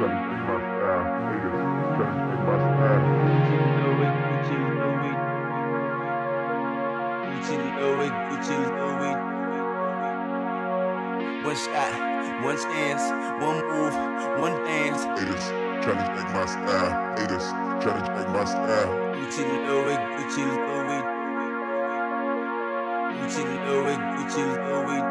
One shot, one chance, one move, one dance. Haters trying to take my style. Haters trying to take my style. Gucci Louis, Gucci Louis, Gucci Louis, Gucci Louis.